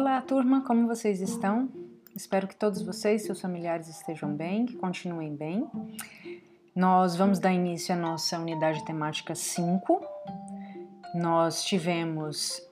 Olá, turma, como vocês estão? Espero que todos vocês seus familiares estejam bem, que continuem bem. Nós vamos dar início à nossa unidade temática 5. Nós tivemos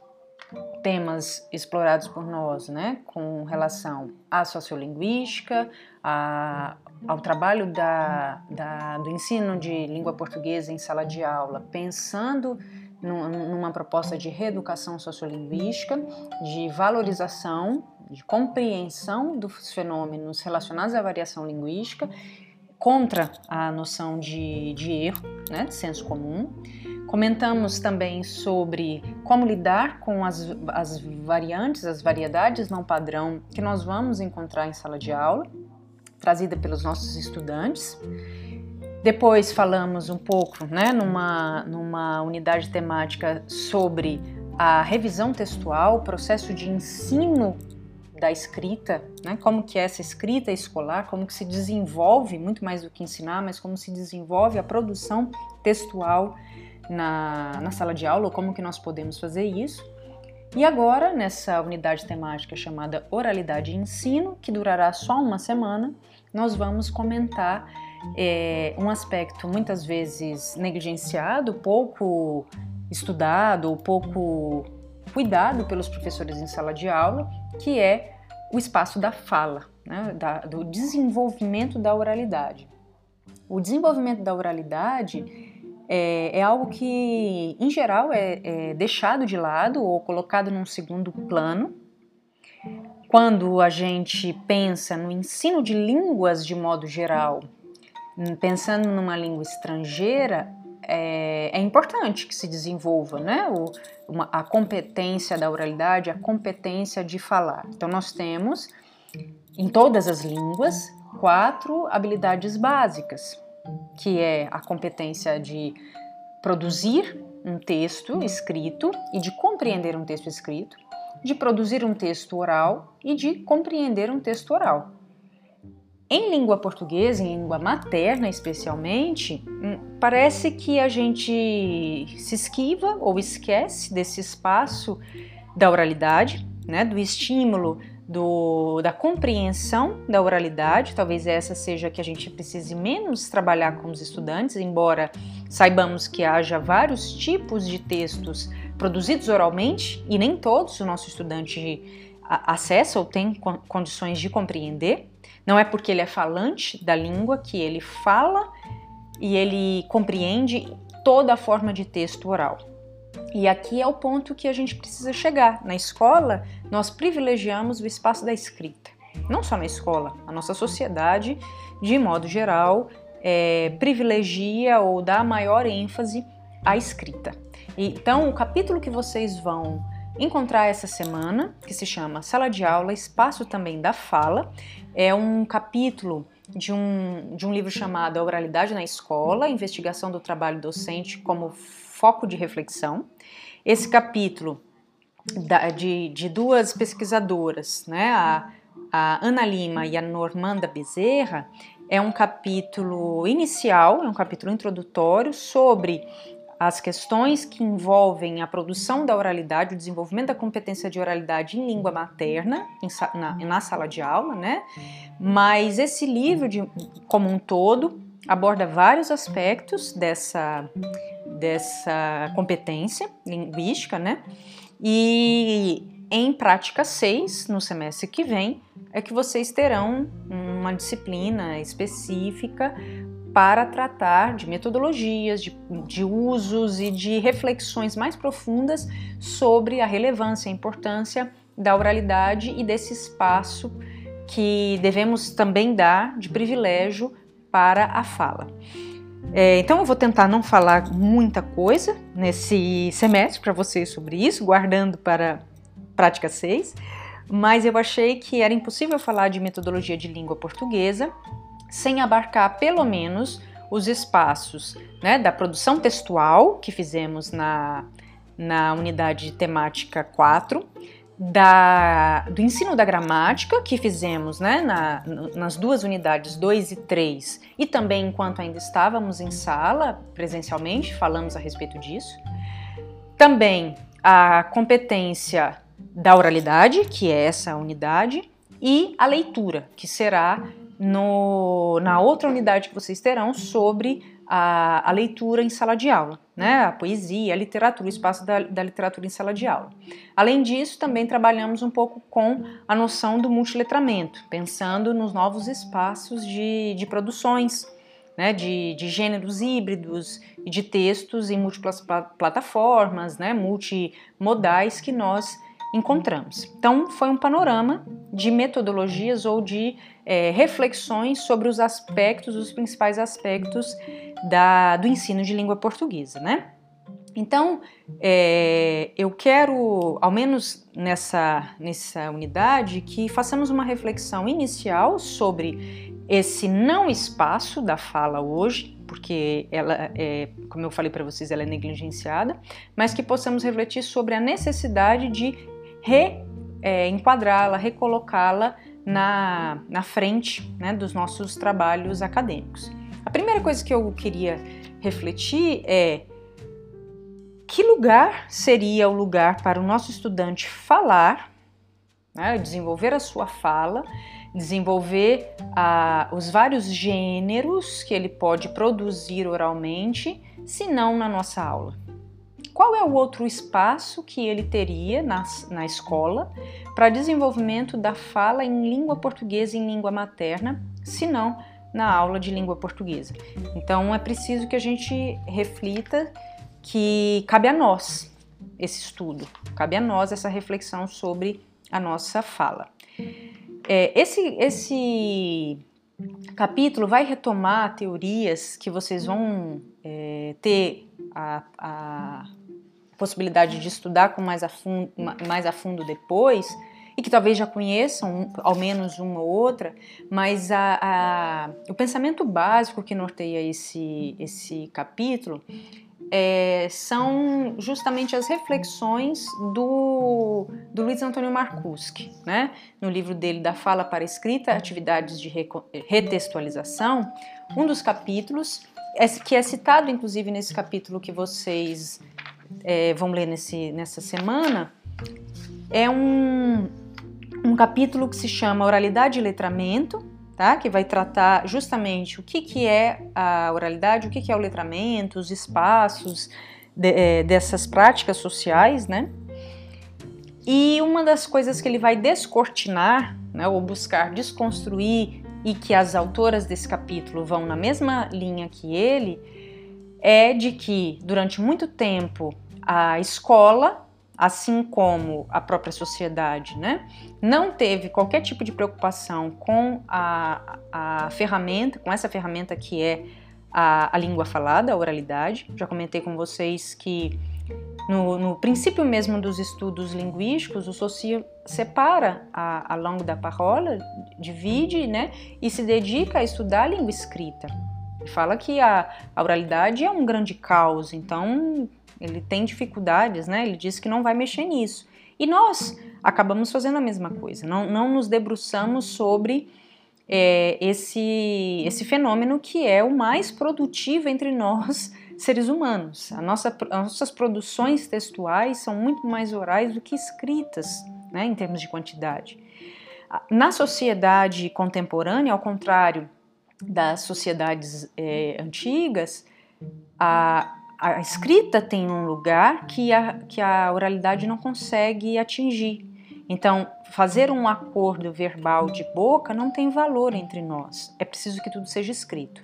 temas explorados por nós, né, com relação à sociolinguística, a, ao trabalho da, da, do ensino de língua portuguesa em sala de aula, pensando numa proposta de reeducação sociolinguística, de valorização, de compreensão dos fenômenos relacionados à variação linguística, contra a noção de, de erro, né, de senso comum. Comentamos também sobre como lidar com as, as variantes, as variedades não padrão que nós vamos encontrar em sala de aula, trazida pelos nossos estudantes. Depois falamos um pouco, né, numa, numa unidade temática sobre a revisão textual, o processo de ensino da escrita, né, como que é essa escrita escolar, como que se desenvolve, muito mais do que ensinar, mas como se desenvolve a produção textual na, na sala de aula, como que nós podemos fazer isso. E agora, nessa unidade temática chamada Oralidade e Ensino, que durará só uma semana, nós vamos comentar é, um aspecto muitas vezes negligenciado, pouco estudado, pouco cuidado pelos professores em sala de aula, que é o espaço da fala, né, da, do desenvolvimento da oralidade. O desenvolvimento da oralidade é, é algo que, em geral, é, é deixado de lado ou colocado num segundo plano quando a gente pensa no ensino de línguas de modo geral, pensando numa língua estrangeira, é, é importante que se desenvolva né? O, uma, a competência da oralidade, a competência de falar. Então, nós temos, em todas as línguas, quatro habilidades básicas, que é a competência de produzir um texto escrito e de compreender um texto escrito, de produzir um texto oral e de compreender um texto oral. Em língua portuguesa, em língua materna especialmente, hum, parece que a gente se esquiva ou esquece desse espaço da oralidade, né, do estímulo do, da compreensão da oralidade, talvez essa seja que a gente precise menos trabalhar com os estudantes, embora saibamos que haja vários tipos de textos produzidos oralmente e nem todos. O nosso estudante acessa ou tem condições de compreender. Não é porque ele é falante da língua que ele fala e ele compreende toda a forma de texto oral. E aqui é o ponto que a gente precisa chegar. Na escola, nós privilegiamos o espaço da escrita. Não só na escola, a nossa sociedade, de modo geral, é, privilegia ou dá maior ênfase à escrita. Então, o capítulo que vocês vão encontrar essa semana, que se chama Sala de Aula, Espaço também da Fala, é um capítulo de um, de um livro chamado A Oralidade na Escola, Investigação do Trabalho Docente como Foco de Reflexão. Esse capítulo da, de, de duas pesquisadoras, né, a, a Ana Lima e a Normanda Bezerra, é um capítulo inicial, é um capítulo introdutório sobre as questões que envolvem a produção da oralidade, o desenvolvimento da competência de oralidade em língua materna, em, na, na, sala de aula, né? Mas esse livro, de, como um todo, aborda vários aspectos dessa, dessa competência linguística, né? E em prática 6, no semestre que vem, é que vocês terão uma disciplina específica para tratar de metodologias, de, de, usos e de reflexões mais profundas sobre a relevância e a importância da oralidade e desse espaço que devemos também dar de privilégio para a fala. É, então eu vou tentar não falar muita coisa nesse semestre para vocês sobre isso, guardando para prática 6, mas eu achei que era impossível falar de metodologia de língua portuguesa sem abarcar pelo menos os espaços né, da produção textual que fizemos na, na unidade temática 4, da, do ensino da gramática que fizemos né, na, nas duas unidades 2 e 3, e também enquanto ainda estávamos em sala presencialmente, falamos a respeito disso. Também a competência da oralidade, que é essa unidade, e a leitura, que será no, na outra unidade que vocês terão sobre a, a, leitura em sala de aula, né? a poesia, a literatura, o espaço da, da, literatura em sala de aula. Além disso, também trabalhamos um pouco com a noção do multiletramento, pensando nos novos espaços de, de produções, né? de, de gêneros híbridos e de textos em múltiplas plataformas, né? multimodais que nós encontramos. Então, foi um panorama de metodologias ou de é, reflexões sobre os aspectos, os principais aspectos da, do ensino de língua portuguesa, né? Então, é, eu quero, ao menos nessa, nessa unidade, que façamos uma reflexão inicial sobre esse não espaço da fala hoje, porque ela, é, como eu falei para vocês, ela é negligenciada, mas que possamos refletir sobre a necessidade de reenquadrá-la, é, recolocá-la na, na frente né, dos nossos trabalhos acadêmicos. A primeira coisa que eu queria refletir é que lugar seria o lugar para o nosso estudante falar, né, desenvolver a sua fala, desenvolver ah, os vários gêneros que ele pode produzir oralmente, se não na nossa aula. Qual é o outro espaço que ele teria na, na escola para desenvolvimento da fala em língua portuguesa em língua materna, se não na aula de língua portuguesa? Então é preciso que a gente reflita que cabe a nós esse estudo, cabe a nós essa reflexão sobre a nossa fala. É, esse, esse capítulo vai retomar teorias que vocês vão é, ter a, a possibilidade de estudar com mais a fundo, mais a fundo depois, e que talvez já conheçam ao menos uma ou outra, mas a, a, o pensamento básico que norteia esse, esse capítulo é, são justamente as reflexões do, do Luiz Antônio Marcuski, né? no livro dele Da Fala para a Escrita, Atividades de Retextualização, um dos capítulos, é, que é citado inclusive nesse capítulo que vocês é, vão ler nesse, nessa semana, é um, um capítulo que se chama Oralidade e Letramento, tá? que vai tratar justamente o que, que é a oralidade, o que, que é o letramento, os espaços de, é, dessas práticas sociais, né? E uma das coisas que ele vai descortinar, né, ou buscar desconstruir, e que as autoras desse capítulo vão na mesma linha que ele, é de que durante muito tempo a escola, assim como a própria sociedade, né, não teve qualquer tipo de preocupação com a, a ferramenta, com essa ferramenta que é a, a língua falada, a oralidade. Já comentei com vocês que no, no, princípio mesmo dos estudos linguísticos, o Saussure separa a, a langue da parola, divide, né, e se dedica a estudar a língua escrita. Fala que a, a oralidade é um grande caos, então ele tem dificuldades, né? Ele diz que não vai mexer nisso. E nós acabamos fazendo a mesma coisa, não, não nos debruçamos sobre é, esse, esse fenômeno que é o mais produtivo entre nós, seres humanos. Nossa, as nossas produções textuais são muito mais orais do que escritas, né, em termos de quantidade. Na sociedade contemporânea, ao contrário das sociedades é, antigas, a, a escrita tem um lugar que a, que a oralidade não consegue atingir. Então, fazer um acordo verbal de boca não tem valor entre nós. É preciso que tudo seja escrito.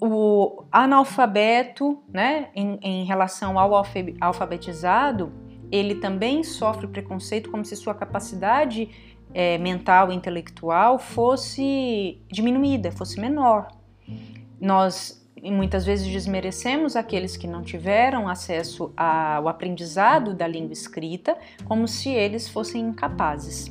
O analfabeto, né, em, em relação ao alfabetizado, ele também sofre preconceito como se sua capacidade é, mental e intelectual fosse diminuída, fosse menor. Nós muitas vezes desmerecemos aqueles que não tiveram acesso ao aprendizado da língua escrita, como se eles fossem incapazes.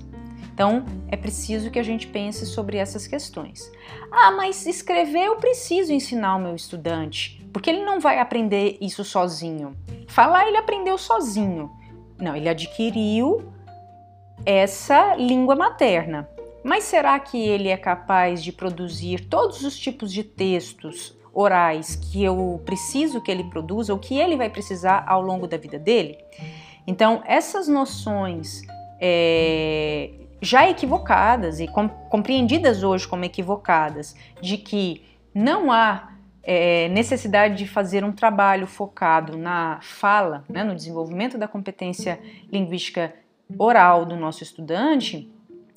Então, é preciso que a gente pense sobre essas questões. Ah, mas escrever eu preciso ensinar o meu estudante, porque ele não vai aprender isso sozinho. Falar ele aprendeu sozinho. Não, ele adquiriu essa língua materna. Mas será que ele é capaz de produzir todos os tipos de textos orais que eu preciso que ele produza, o que ele vai precisar ao longo da vida dele? Então, essas noções é, já equivocadas e com, compreendidas hoje como equivocadas, de que não há é, necessidade de fazer um trabalho focado na fala, né, no desenvolvimento da competência linguística oral do nosso estudante,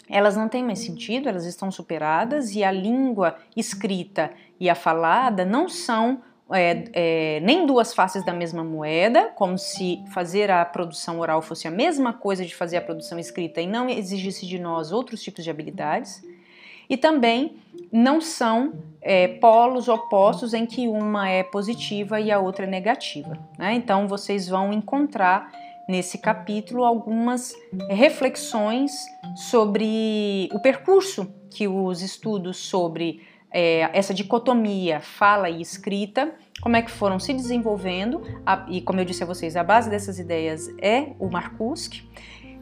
elas não têm mais sentido, elas estão superadas e a língua escrita e a falada não são é, é, nem duas faces da mesma moeda, como se fazer a produção oral fosse a mesma coisa de fazer a produção escrita e não exigisse de nós outros tipos de habilidades. E também não são é, polos opostos em que uma é positiva e a outra é negativa. Né? Então vocês vão encontrar nesse capítulo algumas reflexões sobre o percurso que os estudos sobre é, essa dicotomia fala e escrita, como é que foram se desenvolvendo, a, e como eu disse a vocês, a base dessas ideias é o Marcusk,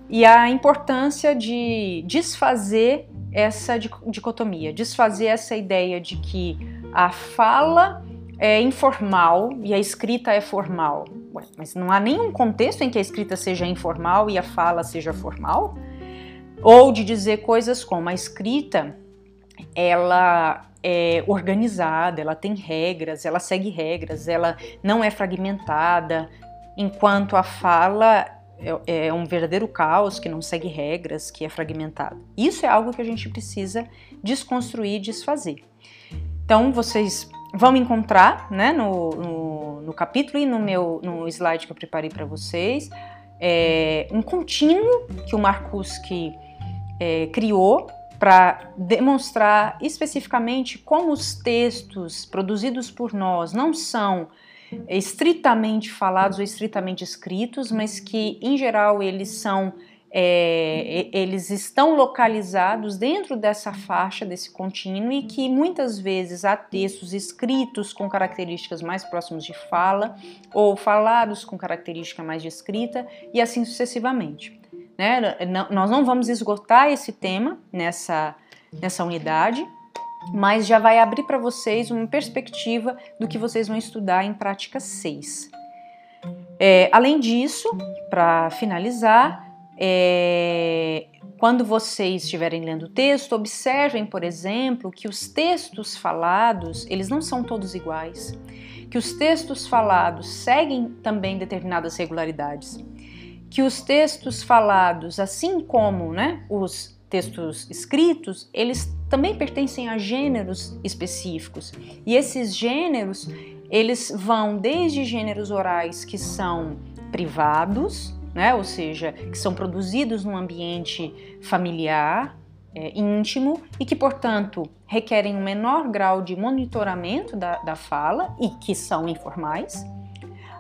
e a importância de desfazer essa dicotomia, desfazer essa ideia de que a fala é informal e a escrita é formal. Ué, mas não há nenhum contexto em que a escrita seja informal e a fala seja formal? Ou de dizer coisas como a escrita ela é organizada, ela tem regras, ela segue regras, ela não é fragmentada, enquanto a fala é, é um verdadeiro caos que não segue regras, que é fragmentado. Isso é algo que a gente precisa desconstruir desfazer. Então vocês vão encontrar né, no, no, no capítulo e no meu no slide que eu preparei para vocês é, um contínuo que o Marcus é, criou para demonstrar especificamente como os textos produzidos por nós não são estritamente falados ou estritamente escritos, mas que em geral eles são é, eles estão localizados dentro dessa faixa, desse contínuo, e que muitas vezes há textos escritos com características mais próximas de fala, ou falados com característica mais de escrita, e assim sucessivamente. Né? Nós não vamos esgotar esse tema nessa, nessa unidade, mas já vai abrir para vocês uma perspectiva do que vocês vão estudar em prática 6. É, além disso, para finalizar, é, quando vocês estiverem lendo o texto, observem, por exemplo, que os textos falados, eles não são todos iguais, que os textos falados seguem também determinadas regularidades que os textos falados, assim como né, os textos escritos, eles também pertencem a gêneros específicos. E esses gêneros, eles vão desde gêneros orais que são privados, né, ou seja, que são produzidos num ambiente familiar, é, íntimo e que, portanto, requerem um menor grau de monitoramento da, da fala e que são informais,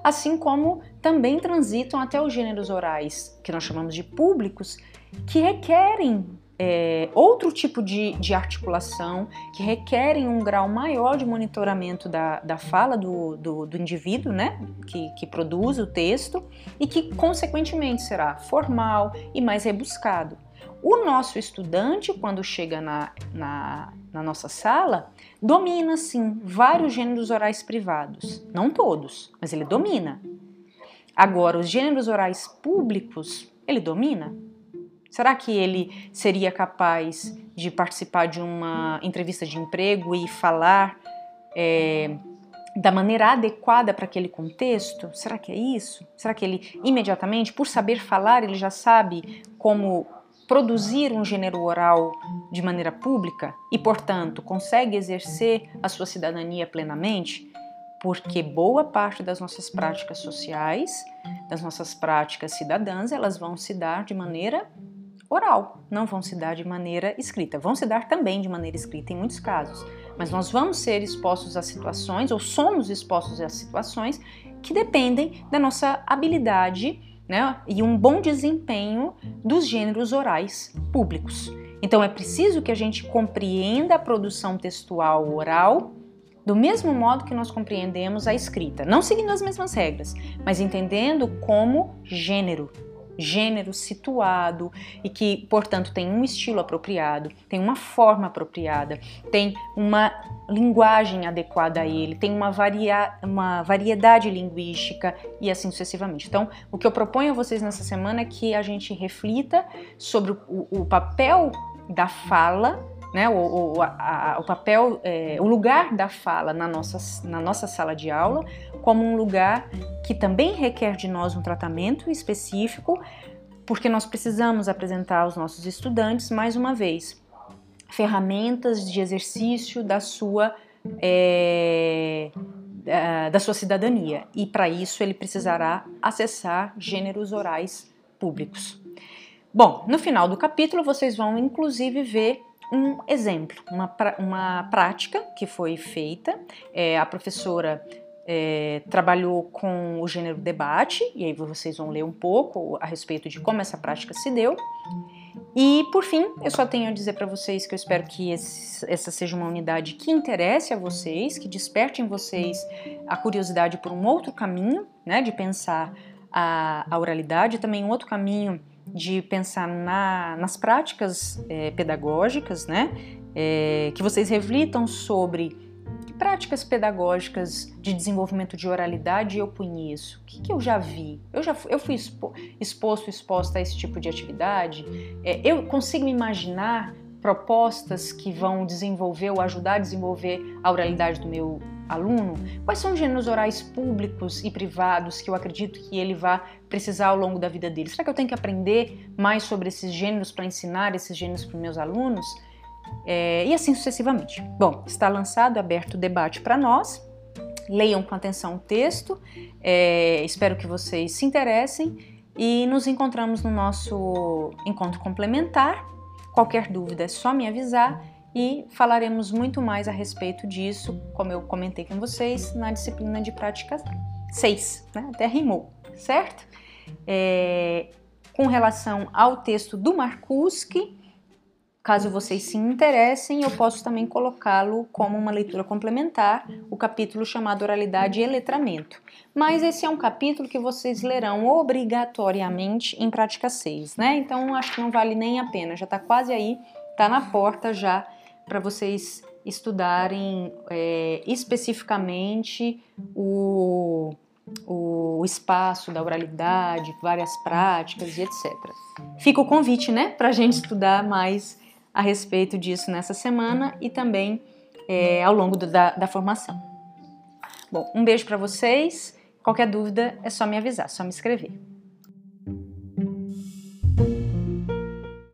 assim como também transitam até os gêneros orais, que nós chamamos de públicos, que requerem é, outro tipo de, de, articulação, que requerem um grau maior de monitoramento da, da fala do, do, do indivíduo, né, que, que produz o texto, e que, consequentemente, será formal e mais rebuscado. O nosso estudante, quando chega na, na, na nossa sala, domina sim vários gêneros orais privados. Não todos, mas ele domina. Agora, os gêneros orais públicos, ele domina? Será que ele seria capaz de participar de uma entrevista de emprego e falar é, da maneira adequada para aquele contexto? Será que é isso? Será que ele imediatamente, por saber falar, ele já sabe como produzir um gênero oral de maneira pública e, portanto, consegue exercer a sua cidadania plenamente? Porque boa parte das nossas práticas sociais, das nossas práticas cidadãs, elas vão se dar de maneira oral, não vão se dar de maneira escrita. Vão se dar também de maneira escrita em muitos casos, mas nós vamos ser expostos a situações, ou somos expostos a situações que dependem da nossa habilidade né, e um bom desempenho dos gêneros orais públicos. Então é preciso que a gente compreenda a produção textual oral do mesmo modo que nós compreendemos a escrita, não seguindo as mesmas regras, mas entendendo como gênero. Gênero situado e que, portanto, tem um estilo apropriado, tem uma forma apropriada, tem uma linguagem adequada a ele, tem uma, varia uma variedade linguística e assim sucessivamente. Então, o que eu proponho a vocês nessa semana é que a gente reflita sobre o, o papel da fala né, o, o, a, o papel, é, o lugar da fala na nossa, na nossa sala de aula como um lugar que também requer de nós um tratamento específico, porque nós precisamos apresentar aos nossos estudantes, mais uma vez, ferramentas de exercício da sua, é, da, sua cidadania. E para isso ele precisará acessar gêneros orais públicos. Bom, no final do capítulo vocês vão inclusive ver um exemplo, uma, uma prática que foi feita. É, a professora é, trabalhou com o gênero debate, e aí vocês vão ler um pouco a respeito de como essa prática se deu. E por fim, eu só tenho a dizer para vocês que eu espero que esse, essa seja uma unidade que interesse a vocês, que desperte em vocês a curiosidade por um outro caminho, né, de pensar a, a oralidade, também um outro caminho de pensar na, nas práticas é, pedagógicas, né? É, que vocês reflitam sobre que práticas pedagógicas de desenvolvimento de oralidade eu conheço, o que, que eu já vi, eu já eu fui expo, exposto, exposta a esse tipo de atividade, é, eu consigo imaginar propostas que vão desenvolver ou ajudar a desenvolver a oralidade do meu aluno, quais são os gêneros orais públicos e privados que eu acredito que ele vai precisar ao longo da vida dele? Será que eu tenho que aprender mais sobre esses gêneros para ensinar esses gêneros para meus alunos? É, e assim sucessivamente. Bom, está lançado, aberto o debate para nós. Leiam com atenção o texto, é, espero que vocês se interessem e nos encontramos no nosso encontro complementar. Qualquer dúvida é só me avisar e falaremos muito mais a respeito disso, como eu comentei com vocês, na disciplina de prática 6, né? até rimou, certo? É, com relação ao texto do Marcuski, caso vocês se interessem, eu posso também colocá-lo como uma leitura complementar, o capítulo chamado Oralidade e Letramento. Mas esse é um capítulo que vocês lerão obrigatoriamente em prática 6, né? Então acho que não vale nem a pena, já está quase aí, está na porta já para vocês estudarem é, especificamente o, o espaço da oralidade, várias práticas e etc. Fica o convite, né, para a gente estudar mais a respeito disso nessa semana e também é, ao longo do, da, da formação. Bom, um beijo para vocês. Qualquer dúvida é só me avisar, só me escrever.